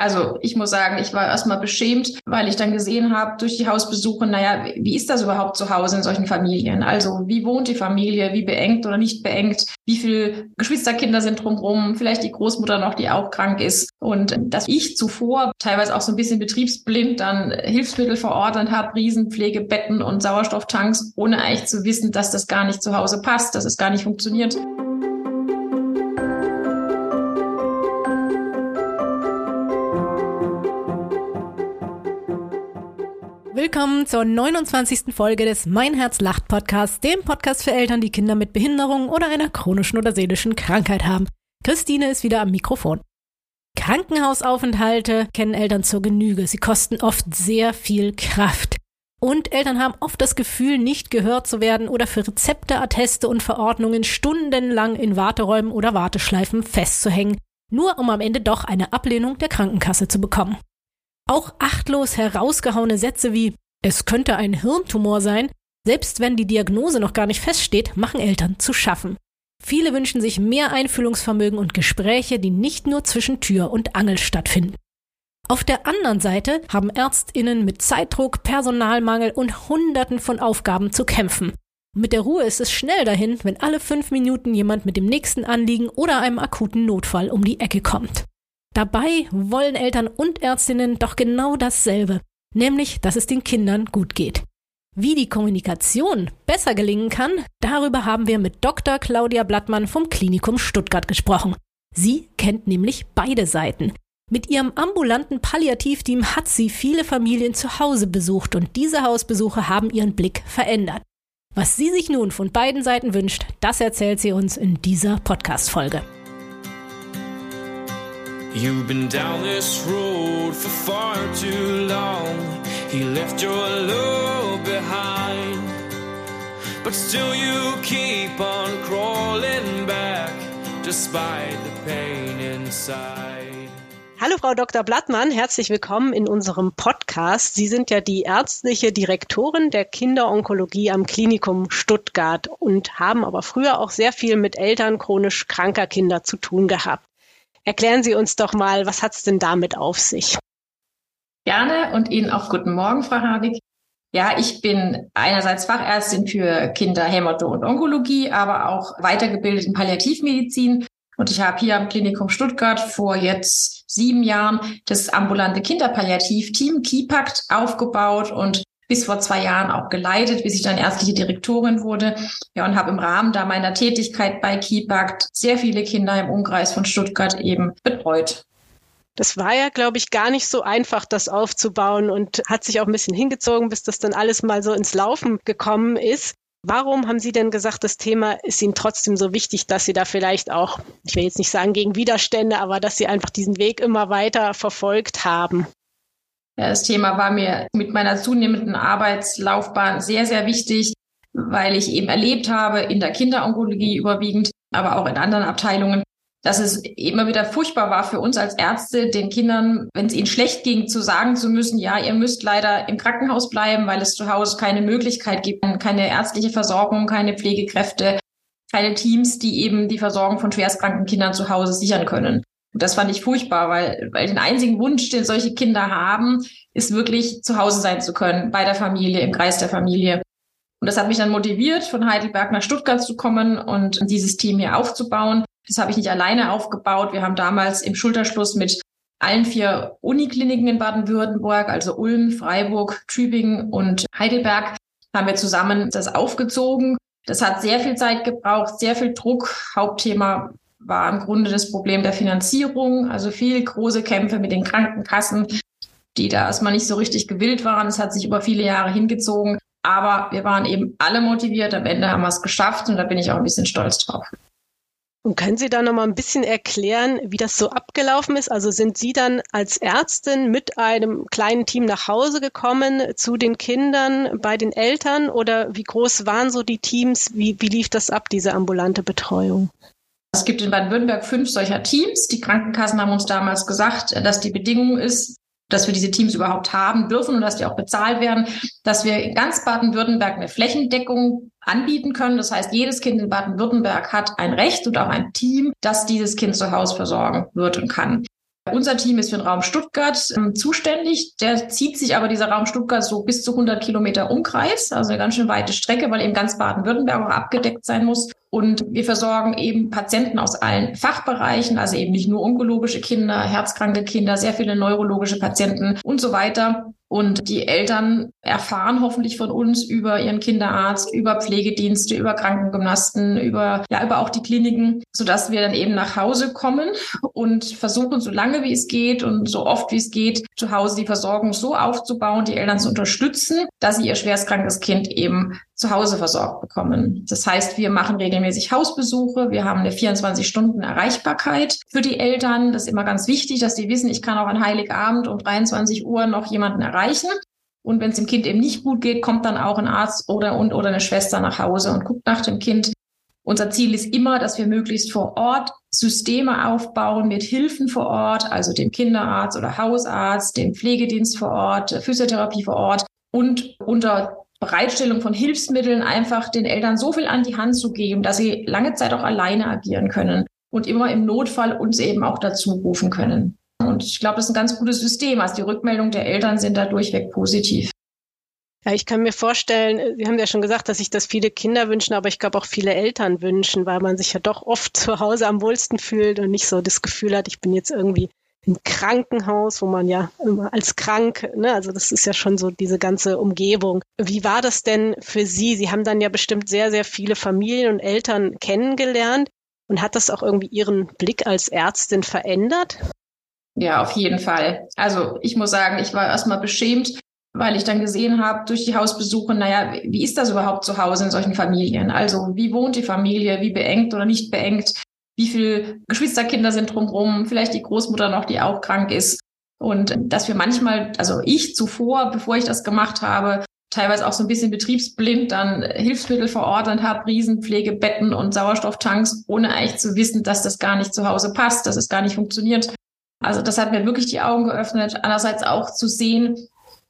Also ich muss sagen, ich war erstmal beschämt, weil ich dann gesehen habe durch die Hausbesuche, naja, wie ist das überhaupt zu Hause in solchen Familien? Also wie wohnt die Familie, wie beengt oder nicht beengt, wie viele Geschwisterkinder sind drumherum, vielleicht die Großmutter noch, die auch krank ist. Und dass ich zuvor teilweise auch so ein bisschen betriebsblind dann Hilfsmittel verordnet habe, Riesenpflegebetten und Sauerstofftanks, ohne eigentlich zu wissen, dass das gar nicht zu Hause passt, dass es gar nicht funktioniert. Willkommen zur 29. Folge des Mein Herz lacht Podcasts, dem Podcast für Eltern, die Kinder mit Behinderung oder einer chronischen oder seelischen Krankheit haben. Christine ist wieder am Mikrofon. Krankenhausaufenthalte kennen Eltern zur Genüge. Sie kosten oft sehr viel Kraft. Und Eltern haben oft das Gefühl, nicht gehört zu werden oder für Rezepte, Atteste und Verordnungen stundenlang in Warteräumen oder Warteschleifen festzuhängen, nur um am Ende doch eine Ablehnung der Krankenkasse zu bekommen. Auch achtlos herausgehauene Sätze wie es könnte ein Hirntumor sein, selbst wenn die Diagnose noch gar nicht feststeht, machen Eltern zu schaffen. Viele wünschen sich mehr Einfühlungsvermögen und Gespräche, die nicht nur zwischen Tür und Angel stattfinden. Auf der anderen Seite haben Ärztinnen mit Zeitdruck, Personalmangel und Hunderten von Aufgaben zu kämpfen. Mit der Ruhe ist es schnell dahin, wenn alle fünf Minuten jemand mit dem nächsten Anliegen oder einem akuten Notfall um die Ecke kommt. Dabei wollen Eltern und Ärztinnen doch genau dasselbe, nämlich, dass es den Kindern gut geht. Wie die Kommunikation besser gelingen kann, darüber haben wir mit Dr. Claudia Blattmann vom Klinikum Stuttgart gesprochen. Sie kennt nämlich beide Seiten. Mit ihrem ambulanten Palliativteam hat sie viele Familien zu Hause besucht und diese Hausbesuche haben ihren Blick verändert. Was sie sich nun von beiden Seiten wünscht, das erzählt sie uns in dieser Podcast-Folge. You've been down this road for far too long. He left your love behind. But still you keep on crawling back, despite the pain inside. Hallo Frau Dr. Blattmann, herzlich willkommen in unserem Podcast. Sie sind ja die ärztliche Direktorin der Kinderonkologie am Klinikum Stuttgart und haben aber früher auch sehr viel mit Eltern chronisch kranker Kinder zu tun gehabt. Erklären Sie uns doch mal, was hat es denn damit auf sich? Gerne und Ihnen auch guten Morgen, Frau Hardig. Ja, ich bin einerseits Fachärztin für Kinder, Hämato und Onkologie, aber auch weitergebildet in Palliativmedizin. Und ich habe hier am Klinikum Stuttgart vor jetzt sieben Jahren das ambulante Kinderpalliativteam KIPACT aufgebaut und bis vor zwei Jahren auch geleitet, bis ich dann ärztliche Direktorin wurde. Ja, und habe im Rahmen da meiner Tätigkeit bei KIPACT sehr viele Kinder im Umkreis von Stuttgart eben betreut. Das war ja, glaube ich, gar nicht so einfach, das aufzubauen und hat sich auch ein bisschen hingezogen, bis das dann alles mal so ins Laufen gekommen ist. Warum haben Sie denn gesagt, das Thema ist Ihnen trotzdem so wichtig, dass Sie da vielleicht auch, ich will jetzt nicht sagen gegen Widerstände, aber dass Sie einfach diesen Weg immer weiter verfolgt haben? Das Thema war mir mit meiner zunehmenden Arbeitslaufbahn sehr, sehr wichtig, weil ich eben erlebt habe, in der Kinderonkologie überwiegend, aber auch in anderen Abteilungen, dass es immer wieder furchtbar war für uns als Ärzte, den Kindern, wenn es ihnen schlecht ging, zu sagen zu müssen, ja, ihr müsst leider im Krankenhaus bleiben, weil es zu Hause keine Möglichkeit gibt, keine ärztliche Versorgung, keine Pflegekräfte, keine Teams, die eben die Versorgung von schwerstkranken Kindern zu Hause sichern können. Und das fand ich furchtbar, weil, weil den einzigen Wunsch, den solche Kinder haben, ist wirklich zu Hause sein zu können, bei der Familie, im Kreis der Familie. Und das hat mich dann motiviert, von Heidelberg nach Stuttgart zu kommen und dieses Team hier aufzubauen. Das habe ich nicht alleine aufgebaut. Wir haben damals im Schulterschluss mit allen vier Unikliniken in Baden-Württemberg, also Ulm, Freiburg, Tübingen und Heidelberg, haben wir zusammen das aufgezogen. Das hat sehr viel Zeit gebraucht, sehr viel Druck. Hauptthema war im Grunde das Problem der Finanzierung, also viel große Kämpfe mit den Krankenkassen, die da erstmal nicht so richtig gewillt waren. Es hat sich über viele Jahre hingezogen, aber wir waren eben alle motiviert. Am Ende haben wir es geschafft und da bin ich auch ein bisschen stolz drauf. Und können Sie da noch mal ein bisschen erklären, wie das so abgelaufen ist? Also sind Sie dann als Ärztin mit einem kleinen Team nach Hause gekommen zu den Kindern bei den Eltern oder wie groß waren so die Teams? Wie, wie lief das ab, diese ambulante Betreuung? Es gibt in Baden-Württemberg fünf solcher Teams. Die Krankenkassen haben uns damals gesagt, dass die Bedingung ist, dass wir diese Teams überhaupt haben dürfen und dass die auch bezahlt werden, dass wir in ganz Baden-Württemberg eine Flächendeckung anbieten können. Das heißt, jedes Kind in Baden-Württemberg hat ein Recht und auch ein Team, das dieses Kind zu Hause versorgen wird und kann. Unser Team ist für den Raum Stuttgart ähm, zuständig. Der zieht sich aber dieser Raum Stuttgart so bis zu 100 Kilometer Umkreis, also eine ganz schön weite Strecke, weil eben ganz Baden-Württemberg auch abgedeckt sein muss. Und wir versorgen eben Patienten aus allen Fachbereichen, also eben nicht nur onkologische Kinder, herzkranke Kinder, sehr viele neurologische Patienten und so weiter. Und die Eltern erfahren hoffentlich von uns über ihren Kinderarzt, über Pflegedienste, über Krankengymnasten, über, ja, über auch die Kliniken, sodass wir dann eben nach Hause kommen und versuchen, so lange wie es geht und so oft wie es geht, zu Hause die Versorgung so aufzubauen, die Eltern zu unterstützen, dass sie ihr schwerstkrankes Kind eben zu Hause versorgt bekommen. Das heißt, wir machen regelmäßig Hausbesuche. Wir haben eine 24 Stunden Erreichbarkeit für die Eltern. Das ist immer ganz wichtig, dass die wissen, ich kann auch an Heiligabend um 23 Uhr noch jemanden erreichen. Und wenn es dem Kind eben nicht gut geht, kommt dann auch ein Arzt oder und oder eine Schwester nach Hause und guckt nach dem Kind. Unser Ziel ist immer, dass wir möglichst vor Ort Systeme aufbauen mit Hilfen vor Ort, also dem Kinderarzt oder Hausarzt, dem Pflegedienst vor Ort, Physiotherapie vor Ort und unter Bereitstellung von Hilfsmitteln einfach den Eltern so viel an die Hand zu geben, dass sie lange Zeit auch alleine agieren können und immer im Notfall uns eben auch dazu rufen können. Und ich glaube, das ist ein ganz gutes System. Also die Rückmeldungen der Eltern sind da durchweg positiv. Ja, ich kann mir vorstellen, Sie haben ja schon gesagt, dass sich das viele Kinder wünschen, aber ich glaube auch viele Eltern wünschen, weil man sich ja doch oft zu Hause am wohlsten fühlt und nicht so das Gefühl hat, ich bin jetzt irgendwie im Krankenhaus, wo man ja immer als krank, ne, also das ist ja schon so diese ganze Umgebung. Wie war das denn für Sie? Sie haben dann ja bestimmt sehr, sehr viele Familien und Eltern kennengelernt. Und hat das auch irgendwie Ihren Blick als Ärztin verändert? Ja, auf jeden Fall. Also ich muss sagen, ich war erstmal beschämt, weil ich dann gesehen habe durch die Hausbesuche, naja, wie ist das überhaupt zu Hause in solchen Familien? Also wie wohnt die Familie, wie beengt oder nicht beengt? wie viele Geschwisterkinder sind drumherum, vielleicht die Großmutter noch, die auch krank ist. Und dass wir manchmal, also ich zuvor, bevor ich das gemacht habe, teilweise auch so ein bisschen betriebsblind dann Hilfsmittel verordnet habe, Riesenpflegebetten und Sauerstofftanks, ohne eigentlich zu wissen, dass das gar nicht zu Hause passt, dass es gar nicht funktioniert. Also das hat mir wirklich die Augen geöffnet. Andererseits auch zu sehen,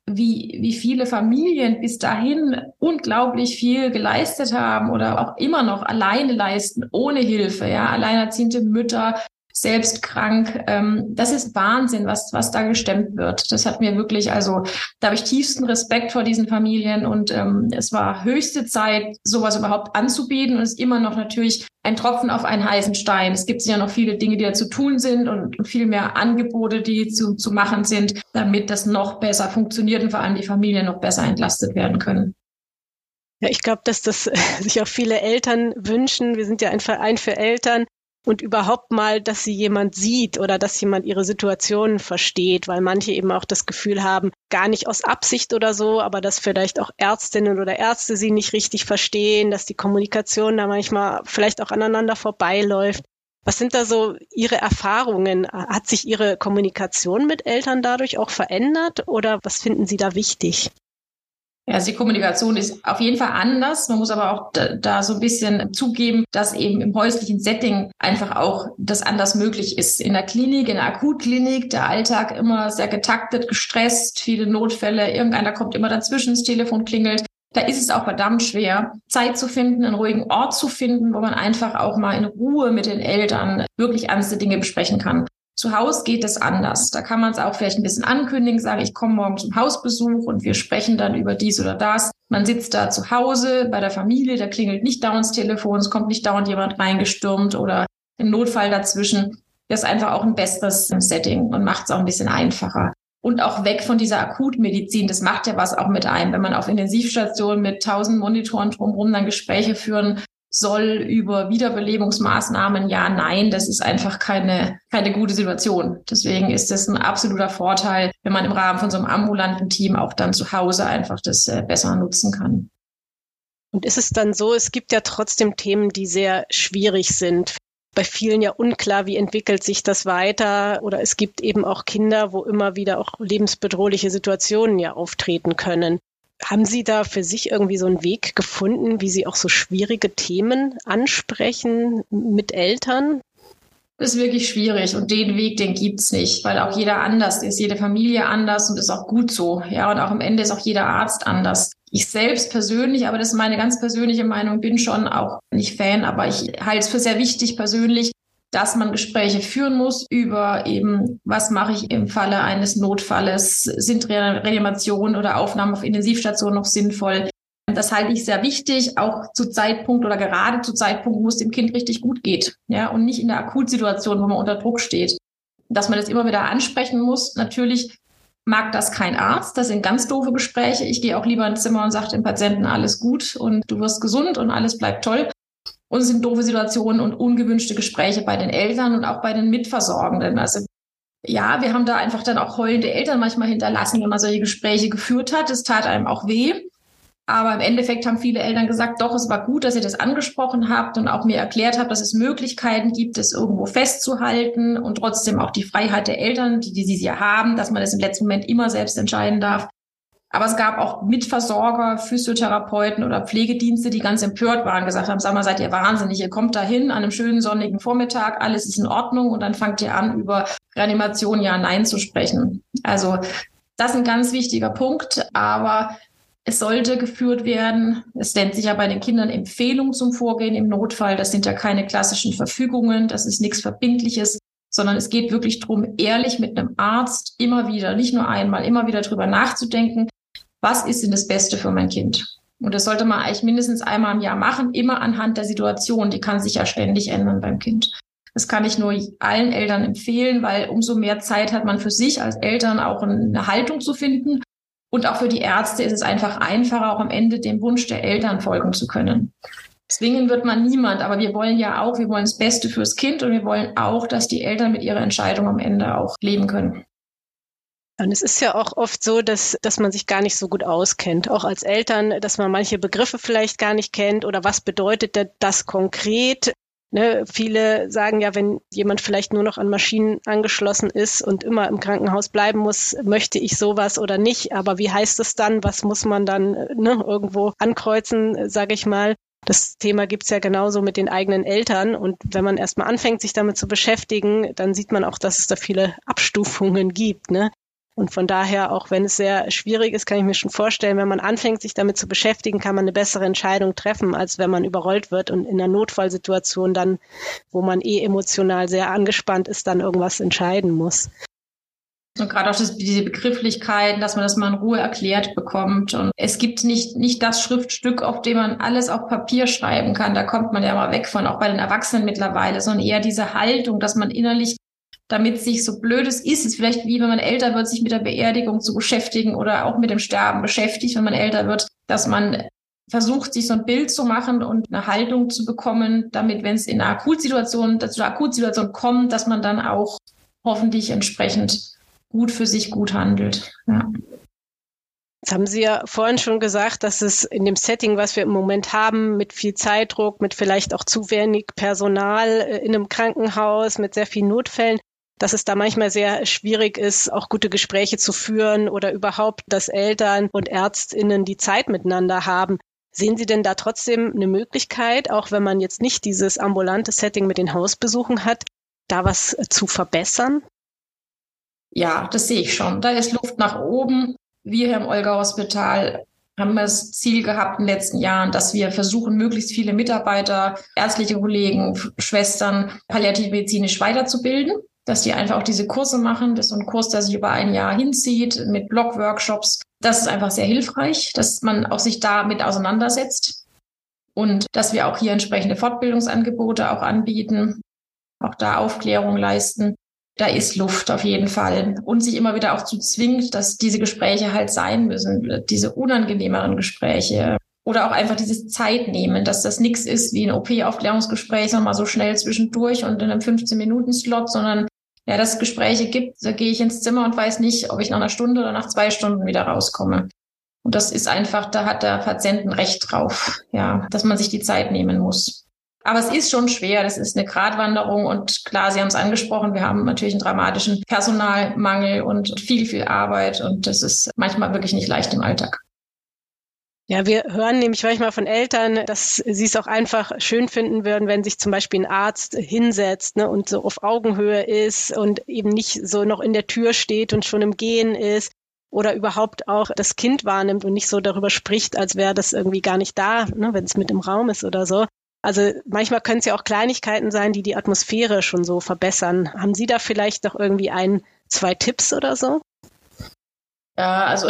wie, wie viele Familien bis dahin unglaublich viel geleistet haben oder auch immer noch alleine leisten, ohne Hilfe, ja, alleinerziehende Mütter, selbst krank. Ähm, das ist Wahnsinn, was, was da gestemmt wird. Das hat mir wirklich, also da habe ich tiefsten Respekt vor diesen Familien und ähm, es war höchste Zeit, sowas überhaupt anzubieten und es ist immer noch natürlich ein Tropfen auf einen heißen Stein. Es gibt ja noch viele Dinge, die da zu tun sind und viel mehr Angebote, die zu, zu machen sind, damit das noch besser funktioniert und vor allem die Familien noch besser entlastet werden können. Ja, ich glaube, dass das sich auch viele Eltern wünschen. Wir sind ja ein Verein für Eltern, und überhaupt mal, dass sie jemand sieht oder dass jemand ihre Situation versteht, weil manche eben auch das Gefühl haben, gar nicht aus Absicht oder so, aber dass vielleicht auch Ärztinnen oder Ärzte sie nicht richtig verstehen, dass die Kommunikation da manchmal vielleicht auch aneinander vorbeiläuft. Was sind da so Ihre Erfahrungen? Hat sich Ihre Kommunikation mit Eltern dadurch auch verändert oder was finden Sie da wichtig? Ja, also die Kommunikation ist auf jeden Fall anders. Man muss aber auch da, da, so ein bisschen zugeben, dass eben im häuslichen Setting einfach auch das anders möglich ist. In der Klinik, in der Akutklinik, der Alltag immer sehr getaktet, gestresst, viele Notfälle, irgendeiner kommt immer dazwischen, das Telefon klingelt. Da ist es auch verdammt schwer, Zeit zu finden, einen ruhigen Ort zu finden, wo man einfach auch mal in Ruhe mit den Eltern wirklich ernste Dinge besprechen kann. Zu Hause geht es anders. Da kann man es auch vielleicht ein bisschen ankündigen, sagen, ich komme morgen zum Hausbesuch und wir sprechen dann über dies oder das. Man sitzt da zu Hause bei der Familie, da klingelt nicht dauernd das Telefon, es kommt nicht dauernd jemand reingestürmt oder ein Notfall dazwischen. Das ist einfach auch ein besseres Setting und macht es auch ein bisschen einfacher. Und auch weg von dieser Akutmedizin. Das macht ja was auch mit einem, wenn man auf Intensivstationen mit tausend Monitoren drumherum dann Gespräche führen soll über Wiederbelebungsmaßnahmen, ja, nein, das ist einfach keine, keine gute Situation. Deswegen ist es ein absoluter Vorteil, wenn man im Rahmen von so einem ambulanten Team auch dann zu Hause einfach das äh, besser nutzen kann. Und ist es dann so, es gibt ja trotzdem Themen, die sehr schwierig sind. Bei vielen ja unklar, wie entwickelt sich das weiter. Oder es gibt eben auch Kinder, wo immer wieder auch lebensbedrohliche Situationen ja auftreten können. Haben Sie da für sich irgendwie so einen Weg gefunden, wie Sie auch so schwierige Themen ansprechen mit Eltern? Das ist wirklich schwierig und den Weg, den gibt's nicht, weil auch jeder anders ist, jede Familie anders und ist auch gut so. Ja, und auch am Ende ist auch jeder Arzt anders. Ich selbst persönlich, aber das ist meine ganz persönliche Meinung, bin schon auch nicht Fan, aber ich halte es für sehr wichtig persönlich, dass man Gespräche führen muss über eben, was mache ich im Falle eines Notfalles? Sind Reanimationen oder Aufnahmen auf Intensivstationen noch sinnvoll? Das halte ich sehr wichtig, auch zu Zeitpunkt oder gerade zu Zeitpunkt, wo es dem Kind richtig gut geht. Ja, und nicht in der Akutsituation, wo man unter Druck steht. Dass man das immer wieder ansprechen muss. Natürlich mag das kein Arzt. Das sind ganz doofe Gespräche. Ich gehe auch lieber ins Zimmer und sage dem Patienten alles gut und du wirst gesund und alles bleibt toll. Und es sind doofe Situationen und ungewünschte Gespräche bei den Eltern und auch bei den Mitversorgenden. Also ja, wir haben da einfach dann auch heulende Eltern manchmal hinterlassen, wenn man solche Gespräche geführt hat. Es tat einem auch weh. Aber im Endeffekt haben viele Eltern gesagt, doch, es war gut, dass ihr das angesprochen habt und auch mir erklärt habt, dass es Möglichkeiten gibt, es irgendwo festzuhalten und trotzdem auch die Freiheit der Eltern, die, die sie ja haben, dass man das im letzten Moment immer selbst entscheiden darf. Aber es gab auch Mitversorger, Physiotherapeuten oder Pflegedienste, die ganz empört waren, gesagt haben, sag mal, seid ihr wahnsinnig, ihr kommt dahin an einem schönen sonnigen Vormittag, alles ist in Ordnung und dann fangt ihr an, über Reanimation ja, nein zu sprechen. Also das ist ein ganz wichtiger Punkt, aber es sollte geführt werden. Es nennt sich ja bei den Kindern Empfehlung zum Vorgehen im Notfall. Das sind ja keine klassischen Verfügungen, das ist nichts Verbindliches, sondern es geht wirklich darum, ehrlich mit einem Arzt immer wieder, nicht nur einmal, immer wieder drüber nachzudenken, was ist denn das Beste für mein Kind? Und das sollte man eigentlich mindestens einmal im Jahr machen, immer anhand der Situation. Die kann sich ja ständig ändern beim Kind. Das kann ich nur allen Eltern empfehlen, weil umso mehr Zeit hat man für sich als Eltern auch eine Haltung zu finden. Und auch für die Ärzte ist es einfach einfacher, auch am Ende dem Wunsch der Eltern folgen zu können. Zwingen wird man niemand, aber wir wollen ja auch, wir wollen das Beste fürs Kind und wir wollen auch, dass die Eltern mit ihrer Entscheidung am Ende auch leben können. Und es ist ja auch oft so, dass, dass man sich gar nicht so gut auskennt, auch als Eltern, dass man manche Begriffe vielleicht gar nicht kennt oder was bedeutet das konkret. Ne, viele sagen ja, wenn jemand vielleicht nur noch an Maschinen angeschlossen ist und immer im Krankenhaus bleiben muss, möchte ich sowas oder nicht. Aber wie heißt es dann? Was muss man dann ne, irgendwo ankreuzen, sage ich mal? Das Thema gibt's ja genauso mit den eigenen Eltern. Und wenn man erstmal anfängt, sich damit zu beschäftigen, dann sieht man auch, dass es da viele Abstufungen gibt. Ne? Und von daher, auch wenn es sehr schwierig ist, kann ich mir schon vorstellen, wenn man anfängt, sich damit zu beschäftigen, kann man eine bessere Entscheidung treffen, als wenn man überrollt wird und in einer Notfallsituation dann, wo man eh emotional sehr angespannt ist, dann irgendwas entscheiden muss. Und gerade auch das, diese Begrifflichkeiten, dass man das mal in Ruhe erklärt bekommt. Und es gibt nicht, nicht das Schriftstück, auf dem man alles auf Papier schreiben kann. Da kommt man ja mal weg von, auch bei den Erwachsenen mittlerweile, sondern eher diese Haltung, dass man innerlich damit sich so blöd es ist, ist vielleicht wie wenn man älter wird, sich mit der Beerdigung zu beschäftigen oder auch mit dem Sterben beschäftigt, wenn man älter wird, dass man versucht, sich so ein Bild zu machen und eine Haltung zu bekommen, damit, wenn es in einer Akutsituation, zu einer Akutsituation kommt, dass man dann auch hoffentlich entsprechend gut für sich gut handelt. Ja. Jetzt haben Sie ja vorhin schon gesagt, dass es in dem Setting, was wir im Moment haben, mit viel Zeitdruck, mit vielleicht auch zu wenig Personal äh, in einem Krankenhaus, mit sehr vielen Notfällen, dass es da manchmal sehr schwierig ist, auch gute Gespräche zu führen oder überhaupt, dass Eltern und Ärztinnen die Zeit miteinander haben. Sehen Sie denn da trotzdem eine Möglichkeit, auch wenn man jetzt nicht dieses ambulante Setting mit den Hausbesuchen hat, da was zu verbessern? Ja, das sehe ich schon. Da ist Luft nach oben. Wir hier im Olga Hospital haben das Ziel gehabt in den letzten Jahren, dass wir versuchen, möglichst viele Mitarbeiter, ärztliche Kollegen, Schwestern palliativmedizinisch weiterzubilden dass die einfach auch diese Kurse machen. Das ist so ein Kurs, der sich über ein Jahr hinzieht mit Blog-Workshops. Das ist einfach sehr hilfreich, dass man auch sich damit auseinandersetzt und dass wir auch hier entsprechende Fortbildungsangebote auch anbieten, auch da Aufklärung leisten. Da ist Luft auf jeden Fall und sich immer wieder auch zu zwingt, dass diese Gespräche halt sein müssen, diese unangenehmeren Gespräche oder auch einfach dieses Zeit nehmen, dass das nichts ist wie ein OP-Aufklärungsgespräch, nochmal so schnell zwischendurch und in einem 15-Minuten-Slot, sondern ja, dass es Gespräche gibt, da gehe ich ins Zimmer und weiß nicht, ob ich nach einer Stunde oder nach zwei Stunden wieder rauskomme. Und das ist einfach, da hat der Patient ein Recht drauf, ja, dass man sich die Zeit nehmen muss. Aber es ist schon schwer, das ist eine Gratwanderung und klar, Sie haben es angesprochen, wir haben natürlich einen dramatischen Personalmangel und viel, viel Arbeit und das ist manchmal wirklich nicht leicht im Alltag. Ja, wir hören nämlich manchmal von Eltern, dass sie es auch einfach schön finden würden, wenn sich zum Beispiel ein Arzt hinsetzt ne, und so auf Augenhöhe ist und eben nicht so noch in der Tür steht und schon im Gehen ist oder überhaupt auch das Kind wahrnimmt und nicht so darüber spricht, als wäre das irgendwie gar nicht da, ne, wenn es mit im Raum ist oder so. Also manchmal können es ja auch Kleinigkeiten sein, die die Atmosphäre schon so verbessern. Haben Sie da vielleicht noch irgendwie ein, zwei Tipps oder so? Ja, also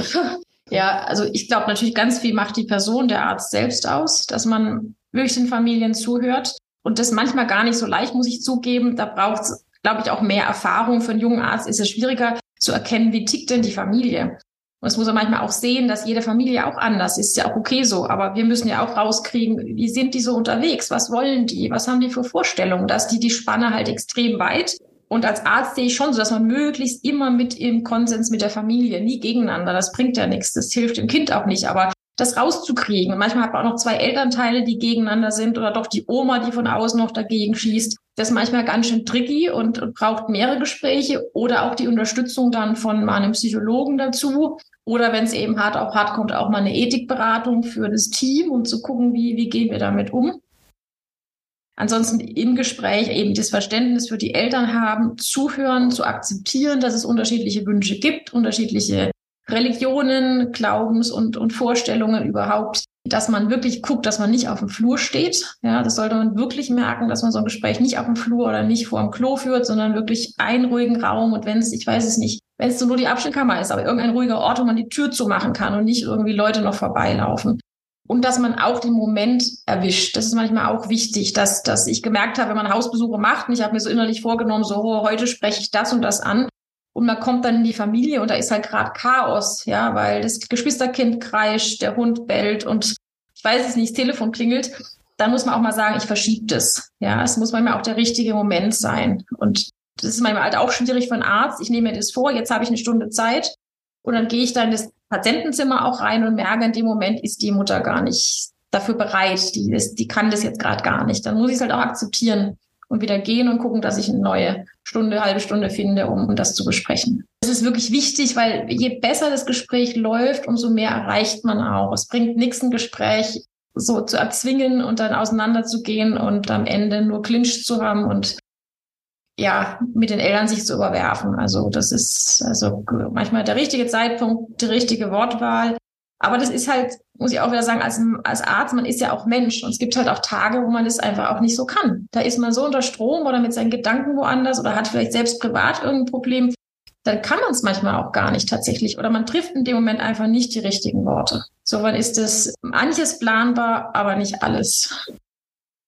ja, also ich glaube natürlich ganz viel macht die Person, der Arzt selbst aus, dass man wirklich den Familien zuhört. Und das manchmal gar nicht so leicht, muss ich zugeben. Da braucht es, glaube ich, auch mehr Erfahrung. Für einen jungen Arzt ist es schwieriger zu erkennen, wie tickt denn die Familie. Und es muss er manchmal auch sehen, dass jede Familie auch anders ist. Ist ja auch okay so. Aber wir müssen ja auch rauskriegen, wie sind die so unterwegs? Was wollen die? Was haben die für Vorstellungen? Dass die die Spanne halt extrem weit. Und als Arzt sehe ich schon so, dass man möglichst immer mit im Konsens mit der Familie, nie gegeneinander. Das bringt ja nichts. Das hilft dem Kind auch nicht. Aber das rauszukriegen. Und manchmal hat man auch noch zwei Elternteile, die gegeneinander sind oder doch die Oma, die von außen noch dagegen schießt. Das ist manchmal ganz schön tricky und, und braucht mehrere Gespräche oder auch die Unterstützung dann von einem Psychologen dazu. Oder wenn es eben hart auf hart kommt, auch mal eine Ethikberatung für das Team, um zu gucken, wie, wie gehen wir damit um. Ansonsten im Gespräch eben das Verständnis für die Eltern haben, zuhören, zu akzeptieren, dass es unterschiedliche Wünsche gibt, unterschiedliche Religionen, Glaubens- und, und Vorstellungen überhaupt, dass man wirklich guckt, dass man nicht auf dem Flur steht. Ja, das sollte man wirklich merken, dass man so ein Gespräch nicht auf dem Flur oder nicht vor dem Klo führt, sondern wirklich einen ruhigen Raum. Und wenn es, ich weiß es nicht, wenn es so nur die Abstellkammer ist, aber irgendein ruhiger Ort, wo man die Tür zumachen kann und nicht irgendwie Leute noch vorbeilaufen. Und dass man auch den Moment erwischt. Das ist manchmal auch wichtig, dass, dass ich gemerkt habe, wenn man Hausbesuche macht, und ich habe mir so innerlich vorgenommen, so, oh, heute spreche ich das und das an, und man kommt dann in die Familie und da ist halt gerade Chaos, ja, weil das Geschwisterkind kreischt, der Hund bellt und ich weiß es nicht, das Telefon klingelt. Dann muss man auch mal sagen, ich verschiebe das. Ja, es muss manchmal auch der richtige Moment sein. Und das ist manchmal halt auch schwierig für einen Arzt. Ich nehme mir das vor, jetzt habe ich eine Stunde Zeit und dann gehe ich da in das Patientenzimmer auch rein und merke, in dem Moment ist die Mutter gar nicht dafür bereit. Die, ist, die kann das jetzt gerade gar nicht. Dann muss ich es halt auch akzeptieren und wieder gehen und gucken, dass ich eine neue Stunde, halbe Stunde finde, um, um das zu besprechen. Das ist wirklich wichtig, weil je besser das Gespräch läuft, umso mehr erreicht man auch. Es bringt nichts, ein Gespräch so zu erzwingen und dann auseinanderzugehen und am Ende nur Clinch zu haben und ja, mit den Eltern sich zu überwerfen. Also das ist also manchmal der richtige Zeitpunkt, die richtige Wortwahl. Aber das ist halt, muss ich auch wieder sagen, als, als Arzt, man ist ja auch Mensch. Und es gibt halt auch Tage, wo man das einfach auch nicht so kann. Da ist man so unter Strom oder mit seinen Gedanken woanders oder hat vielleicht selbst privat irgendein Problem. Dann kann man es manchmal auch gar nicht tatsächlich. Oder man trifft in dem Moment einfach nicht die richtigen Worte. Soweit ist es manches planbar, aber nicht alles.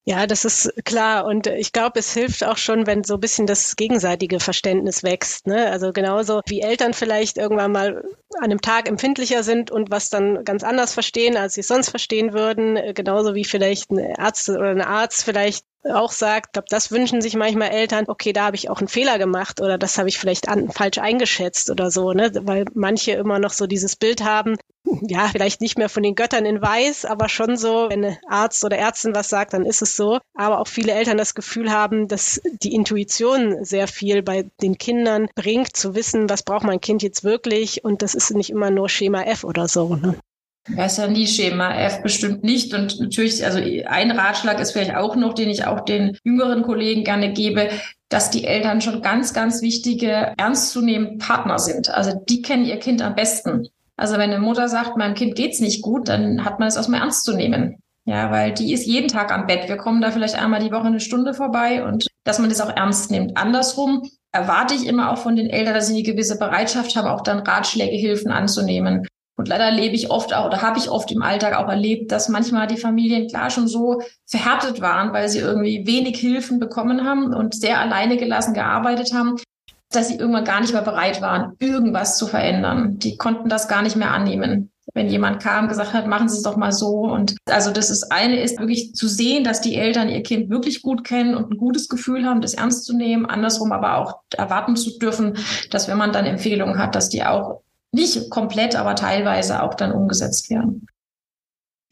Ja, das ist klar. Und ich glaube, es hilft auch schon, wenn so ein bisschen das gegenseitige Verständnis wächst. Ne? Also genauso wie Eltern vielleicht irgendwann mal an einem Tag empfindlicher sind und was dann ganz anders verstehen, als sie es sonst verstehen würden. Genauso wie vielleicht ein Arzt oder ein Arzt vielleicht auch sagt, glaube, das wünschen sich manchmal Eltern, okay, da habe ich auch einen Fehler gemacht oder das habe ich vielleicht an, falsch eingeschätzt oder so, ne? Weil manche immer noch so dieses Bild haben, ja, vielleicht nicht mehr von den Göttern in Weiß, aber schon so, wenn ein Arzt oder Ärztin was sagt, dann ist es so. Aber auch viele Eltern das Gefühl haben, dass die Intuition sehr viel bei den Kindern bringt, zu wissen, was braucht mein Kind jetzt wirklich und das ist nicht immer nur Schema F oder so. Ne? Das ist ja nie Schema F bestimmt nicht. Und natürlich, also ein Ratschlag ist vielleicht auch noch, den ich auch den jüngeren Kollegen gerne gebe, dass die Eltern schon ganz, ganz wichtige, ernstzunehmende Partner sind. Also die kennen ihr Kind am besten. Also wenn eine Mutter sagt, meinem Kind geht's nicht gut, dann hat man es erstmal ernst zu nehmen. Ja, weil die ist jeden Tag am Bett. Wir kommen da vielleicht einmal die Woche eine Stunde vorbei und dass man das auch ernst nimmt. Andersrum erwarte ich immer auch von den Eltern, dass sie eine gewisse Bereitschaft haben, auch dann Ratschläge, Hilfen anzunehmen. Und leider erlebe ich oft auch, oder habe ich oft im Alltag auch erlebt, dass manchmal die Familien klar schon so verhärtet waren, weil sie irgendwie wenig Hilfen bekommen haben und sehr alleine gelassen gearbeitet haben, dass sie irgendwann gar nicht mehr bereit waren, irgendwas zu verändern. Die konnten das gar nicht mehr annehmen. Wenn jemand kam, gesagt hat, machen Sie es doch mal so. Und also das ist eine ist wirklich zu sehen, dass die Eltern ihr Kind wirklich gut kennen und ein gutes Gefühl haben, das ernst zu nehmen. Andersrum aber auch erwarten zu dürfen, dass wenn man dann Empfehlungen hat, dass die auch nicht komplett, aber teilweise auch dann umgesetzt werden.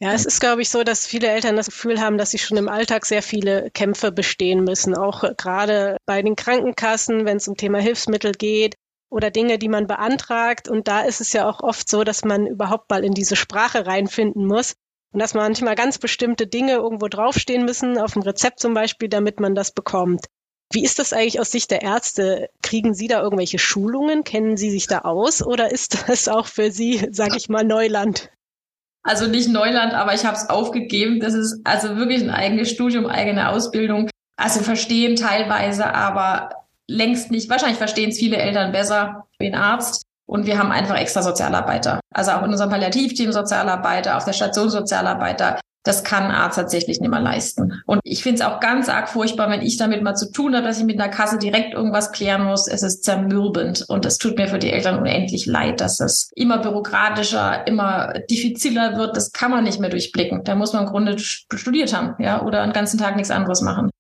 Ja, es ist, glaube ich, so, dass viele Eltern das Gefühl haben, dass sie schon im Alltag sehr viele Kämpfe bestehen müssen, auch gerade bei den Krankenkassen, wenn es um Thema Hilfsmittel geht oder Dinge, die man beantragt. Und da ist es ja auch oft so, dass man überhaupt mal in diese Sprache reinfinden muss und dass manchmal ganz bestimmte Dinge irgendwo draufstehen müssen, auf dem Rezept zum Beispiel, damit man das bekommt. Wie ist das eigentlich aus Sicht der Ärzte? Kriegen Sie da irgendwelche Schulungen? Kennen Sie sich da aus oder ist das auch für Sie, sage ich mal, Neuland? Also nicht Neuland, aber ich habe es aufgegeben. Das ist also wirklich ein eigenes Studium, eigene Ausbildung. Also verstehen teilweise, aber längst nicht. Wahrscheinlich verstehen es viele Eltern besser wie ein Arzt. Und wir haben einfach extra Sozialarbeiter. Also auch in unserem Palliativteam Sozialarbeiter, auf der Station Sozialarbeiter. Das kann ein Arzt tatsächlich nicht mehr leisten. Und ich finde es auch ganz arg furchtbar, wenn ich damit mal zu tun habe, dass ich mit einer Kasse direkt irgendwas klären muss. Es ist zermürbend und es tut mir für die Eltern unendlich leid, dass das immer bürokratischer, immer diffiziler wird. Das kann man nicht mehr durchblicken. Da muss man im Grunde studiert haben, ja, oder einen ganzen Tag nichts anderes machen.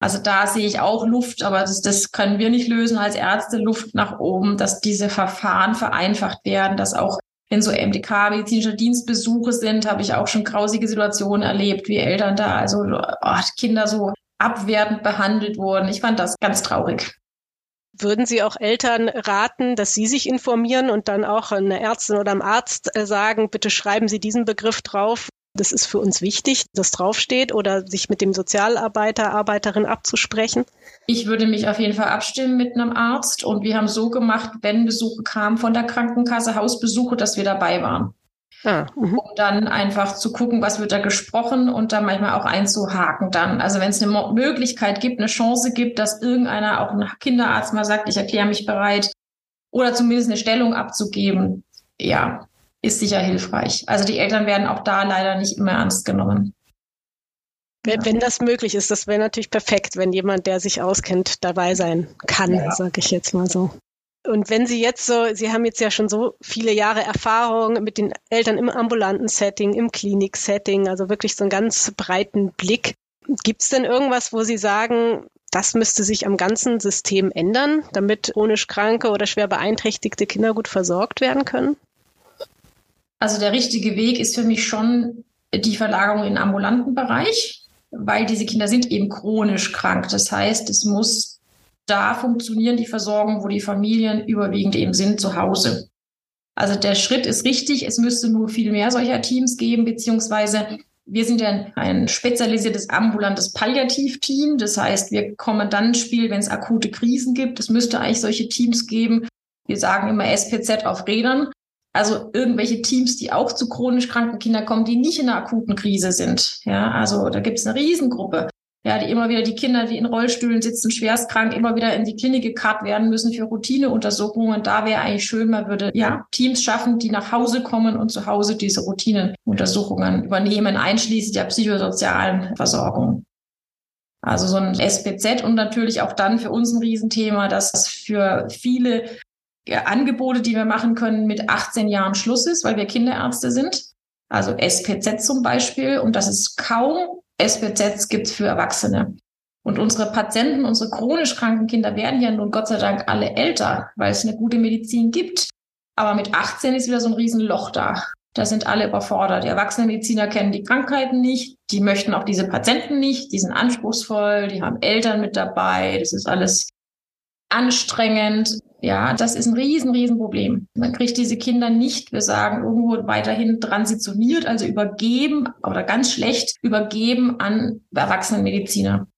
Also da sehe ich auch Luft, aber das, das können wir nicht lösen als Ärzte, Luft nach oben, dass diese Verfahren vereinfacht werden, dass auch wenn so MDK, medizinische Dienstbesuche sind, habe ich auch schon grausige Situationen erlebt, wie Eltern da, also oh, Kinder so abwertend behandelt wurden. Ich fand das ganz traurig. Würden Sie auch Eltern raten, dass sie sich informieren und dann auch eine Ärztin oder einem Arzt äh, sagen, bitte schreiben Sie diesen Begriff drauf? Das ist für uns wichtig, dass draufsteht oder sich mit dem Sozialarbeiter, Arbeiterin abzusprechen? Ich würde mich auf jeden Fall abstimmen mit einem Arzt und wir haben so gemacht, wenn Besuche kamen von der Krankenkasse, Hausbesuche, dass wir dabei waren. Ah, mhm. um dann einfach zu gucken, was wird da gesprochen und dann manchmal auch einzuhaken dann. Also wenn es eine Möglichkeit gibt, eine Chance gibt, dass irgendeiner, auch ein Kinderarzt mal sagt, ich erkläre mich bereit oder zumindest eine Stellung abzugeben, ja, ist sicher hilfreich. Also die Eltern werden auch da leider nicht immer ernst genommen. Wenn, wenn das möglich ist, das wäre natürlich perfekt, wenn jemand, der sich auskennt, dabei sein kann, ja. sage ich jetzt mal so. Und wenn Sie jetzt so, Sie haben jetzt ja schon so viele Jahre Erfahrung mit den Eltern im ambulanten Setting, im Klinik-Setting, also wirklich so einen ganz breiten Blick. Gibt es denn irgendwas, wo Sie sagen, das müsste sich am ganzen System ändern, damit chronisch kranke oder schwer beeinträchtigte Kinder gut versorgt werden können? Also der richtige Weg ist für mich schon die Verlagerung in den ambulanten Bereich, weil diese Kinder sind eben chronisch krank. Das heißt, es muss da funktionieren, die Versorgung, wo die Familien überwiegend eben sind, zu Hause. Also der Schritt ist richtig. Es müsste nur viel mehr solcher Teams geben, beziehungsweise wir sind ja ein spezialisiertes ambulantes Palliativteam. Das heißt, wir kommen dann ins Spiel, wenn es akute Krisen gibt. Es müsste eigentlich solche Teams geben. Wir sagen immer SPZ auf Rädern. Also irgendwelche Teams, die auch zu chronisch kranken Kindern kommen, die nicht in einer akuten Krise sind. Ja, also da gibt es eine Riesengruppe. Ja, die immer wieder die Kinder, die in Rollstühlen sitzen, schwerstkrank, immer wieder in die Klinik gekarrt werden müssen für Routineuntersuchungen. Da wäre eigentlich schön, man würde ja Teams schaffen, die nach Hause kommen und zu Hause diese Routinenuntersuchungen übernehmen, einschließlich der psychosozialen Versorgung. Also so ein SPZ und natürlich auch dann für uns ein Riesenthema, dass für viele Angebote, die wir machen können, mit 18 Jahren Schluss ist, weil wir Kinderärzte sind. Also SPZ zum Beispiel. Und das ist kaum SPZs gibt für Erwachsene. Und unsere Patienten, unsere chronisch kranken Kinder werden ja nun Gott sei Dank alle älter, weil es eine gute Medizin gibt. Aber mit 18 ist wieder so ein Riesenloch da. Da sind alle überfordert. Die Erwachsenenmediziner kennen die Krankheiten nicht. Die möchten auch diese Patienten nicht. Die sind anspruchsvoll. Die haben Eltern mit dabei. Das ist alles anstrengend. Ja, das ist ein riesen, riesen Problem. Man kriegt diese Kinder nicht, wir sagen, irgendwo weiterhin transitioniert, also übergeben oder ganz schlecht übergeben an Erwachsenenmediziner.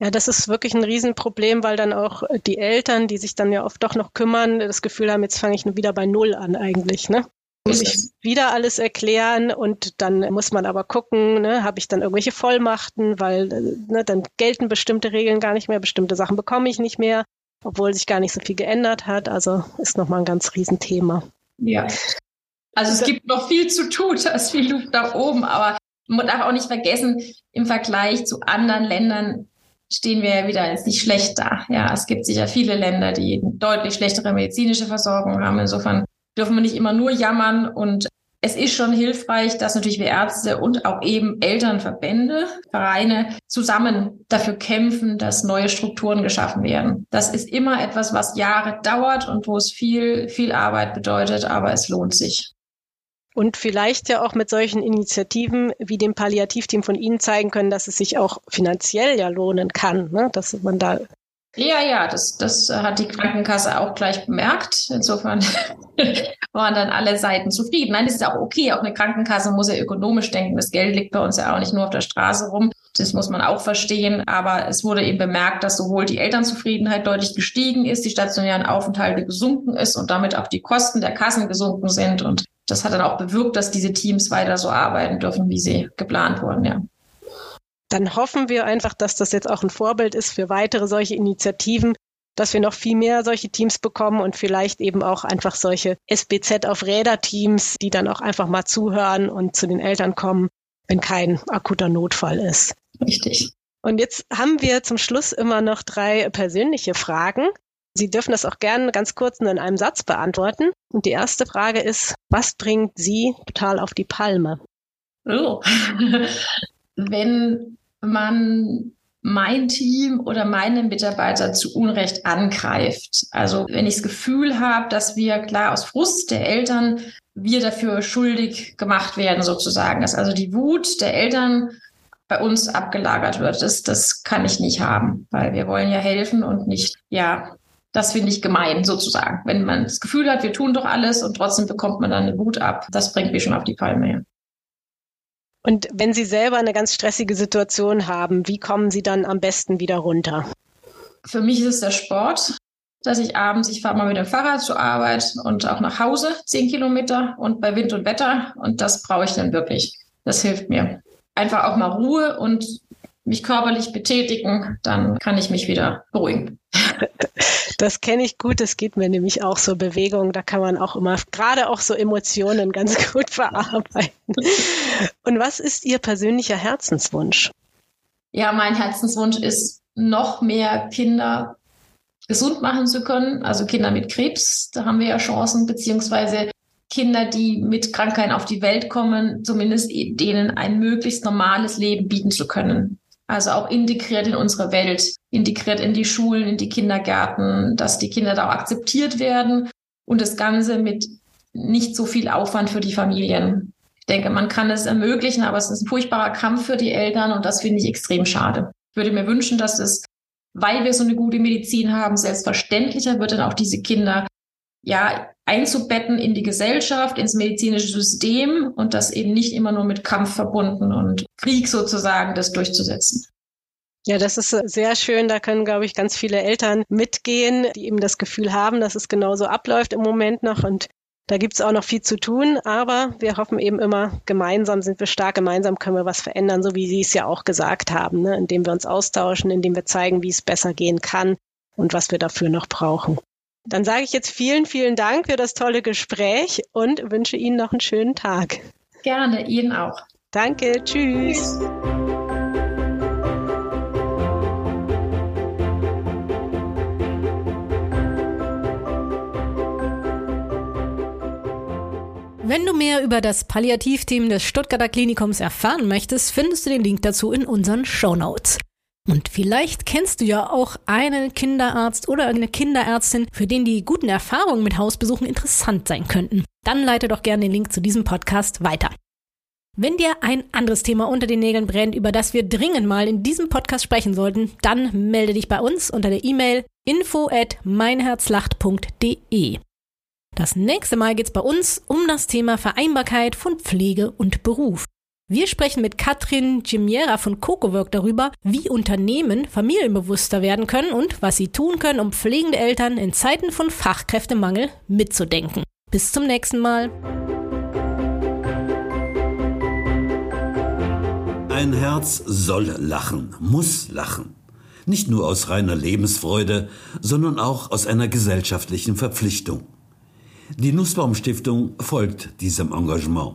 Ja, das ist wirklich ein Riesenproblem, weil dann auch die Eltern, die sich dann ja oft doch noch kümmern, das Gefühl haben, jetzt fange ich nur wieder bei Null an eigentlich, ne? Muss ich wieder alles erklären und dann muss man aber gucken, ne, habe ich dann irgendwelche Vollmachten, weil ne, dann gelten bestimmte Regeln gar nicht mehr, bestimmte Sachen bekomme ich nicht mehr obwohl sich gar nicht so viel geändert hat. Also ist nochmal ein ganz Riesenthema. Ja. Also es gibt noch viel zu tun, da ist viel Luft nach oben, aber man darf auch nicht vergessen, im Vergleich zu anderen Ländern stehen wir ja wieder jetzt nicht schlecht da. Ja, es gibt sicher viele Länder, die deutlich schlechtere medizinische Versorgung haben. Insofern dürfen wir nicht immer nur jammern und es ist schon hilfreich, dass natürlich wir Ärzte und auch eben Elternverbände, Vereine zusammen dafür kämpfen, dass neue Strukturen geschaffen werden. Das ist immer etwas, was Jahre dauert und wo es viel, viel Arbeit bedeutet, aber es lohnt sich. Und vielleicht ja auch mit solchen Initiativen wie dem Palliativteam von Ihnen zeigen können, dass es sich auch finanziell ja lohnen kann, ne? dass man da ja, ja, das, das hat die Krankenkasse auch gleich bemerkt. Insofern waren dann alle Seiten zufrieden. Nein, das ist auch okay. Auch eine Krankenkasse muss ja ökonomisch denken. Das Geld liegt bei uns ja auch nicht nur auf der Straße rum. Das muss man auch verstehen. Aber es wurde eben bemerkt, dass sowohl die Elternzufriedenheit deutlich gestiegen ist, die stationären Aufenthalte gesunken ist und damit auch die Kosten der Kassen gesunken sind. Und das hat dann auch bewirkt, dass diese Teams weiter so arbeiten dürfen, wie sie geplant wurden, ja. Dann hoffen wir einfach, dass das jetzt auch ein Vorbild ist für weitere solche Initiativen, dass wir noch viel mehr solche Teams bekommen und vielleicht eben auch einfach solche SBZ auf Räder-Teams, die dann auch einfach mal zuhören und zu den Eltern kommen, wenn kein akuter Notfall ist. Richtig. Und jetzt haben wir zum Schluss immer noch drei persönliche Fragen. Sie dürfen das auch gerne ganz kurz nur in einem Satz beantworten. Und die erste Frage ist, was bringt Sie total auf die Palme? Oh. Wenn man mein Team oder meine Mitarbeiter zu Unrecht angreift. Also wenn ich das Gefühl habe, dass wir klar aus Frust der Eltern wir dafür schuldig gemacht werden sozusagen, dass also die Wut der Eltern bei uns abgelagert wird. Das, das kann ich nicht haben, weil wir wollen ja helfen und nicht, ja, das finde ich gemein sozusagen. Wenn man das Gefühl hat, wir tun doch alles und trotzdem bekommt man dann eine Wut ab, das bringt mich schon auf die Palme. Und wenn Sie selber eine ganz stressige Situation haben, wie kommen Sie dann am besten wieder runter? Für mich ist es der Sport, dass ich abends, ich fahre mal mit dem Fahrrad zur Arbeit und auch nach Hause, zehn Kilometer und bei Wind und Wetter. Und das brauche ich dann wirklich. Das hilft mir einfach auch mal Ruhe und mich körperlich betätigen, dann kann ich mich wieder beruhigen. Das kenne ich gut, das geht mir nämlich auch so Bewegung, da kann man auch immer gerade auch so Emotionen ganz gut verarbeiten. Und was ist Ihr persönlicher Herzenswunsch? Ja, mein Herzenswunsch ist noch mehr Kinder gesund machen zu können, also Kinder mit Krebs, da haben wir ja Chancen, beziehungsweise Kinder, die mit Krankheiten auf die Welt kommen, zumindest denen ein möglichst normales Leben bieten zu können. Also auch integriert in unsere Welt, integriert in die Schulen, in die Kindergärten, dass die Kinder da auch akzeptiert werden und das Ganze mit nicht so viel Aufwand für die Familien. Ich denke, man kann es ermöglichen, aber es ist ein furchtbarer Kampf für die Eltern und das finde ich extrem schade. Ich würde mir wünschen, dass es, weil wir so eine gute Medizin haben, selbstverständlicher wird, dann auch diese Kinder ja, einzubetten in die Gesellschaft, ins medizinische System und das eben nicht immer nur mit Kampf verbunden und Krieg sozusagen das durchzusetzen. Ja, das ist sehr schön. Da können, glaube ich, ganz viele Eltern mitgehen, die eben das Gefühl haben, dass es genauso abläuft im Moment noch. Und da gibt es auch noch viel zu tun. Aber wir hoffen eben immer, gemeinsam sind wir stark, gemeinsam können wir was verändern, so wie Sie es ja auch gesagt haben, ne? indem wir uns austauschen, indem wir zeigen, wie es besser gehen kann und was wir dafür noch brauchen. Dann sage ich jetzt vielen, vielen Dank für das tolle Gespräch und wünsche Ihnen noch einen schönen Tag. Gerne, Ihnen auch. Danke, tschüss. Wenn du mehr über das Palliativteam des Stuttgarter Klinikums erfahren möchtest, findest du den Link dazu in unseren Show Notes. Und vielleicht kennst du ja auch einen Kinderarzt oder eine Kinderärztin, für den die guten Erfahrungen mit Hausbesuchen interessant sein könnten. Dann leite doch gerne den Link zu diesem Podcast weiter. Wenn dir ein anderes Thema unter den Nägeln brennt, über das wir dringend mal in diesem Podcast sprechen sollten, dann melde dich bei uns unter der E-Mail info at meinherzlacht.de. Das nächste Mal geht's bei uns um das Thema Vereinbarkeit von Pflege und Beruf. Wir sprechen mit Katrin Gimiera von CocoWork darüber, wie Unternehmen familienbewusster werden können und was sie tun können, um pflegende Eltern in Zeiten von Fachkräftemangel mitzudenken. Bis zum nächsten Mal. Ein Herz soll lachen, muss lachen. Nicht nur aus reiner Lebensfreude, sondern auch aus einer gesellschaftlichen Verpflichtung. Die Nussbaum Stiftung folgt diesem Engagement.